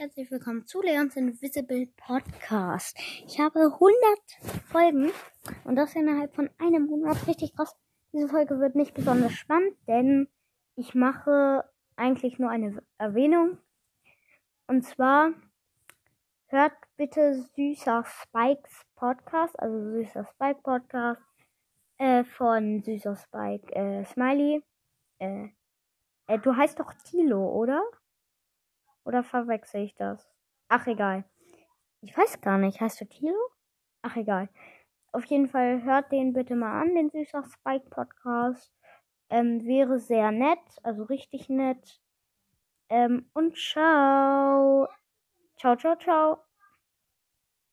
Herzlich willkommen zu Leons Invisible Podcast. Ich habe 100 Folgen und das innerhalb von einem Monat. Richtig krass. Diese Folge wird nicht besonders spannend, denn ich mache eigentlich nur eine Erwähnung. Und zwar hört bitte Süßer Spikes Podcast, also Süßer Spike Podcast äh, von Süßer Spike äh, Smiley. Äh, äh, du heißt doch Tilo, oder? Oder verwechsel ich das? Ach, egal. Ich weiß gar nicht. Heißt du Tilo? Ach, egal. Auf jeden Fall hört den bitte mal an, den Süßer Spike Podcast. Ähm, wäre sehr nett, also richtig nett. Ähm, und ciao. Ciao, ciao, ciao.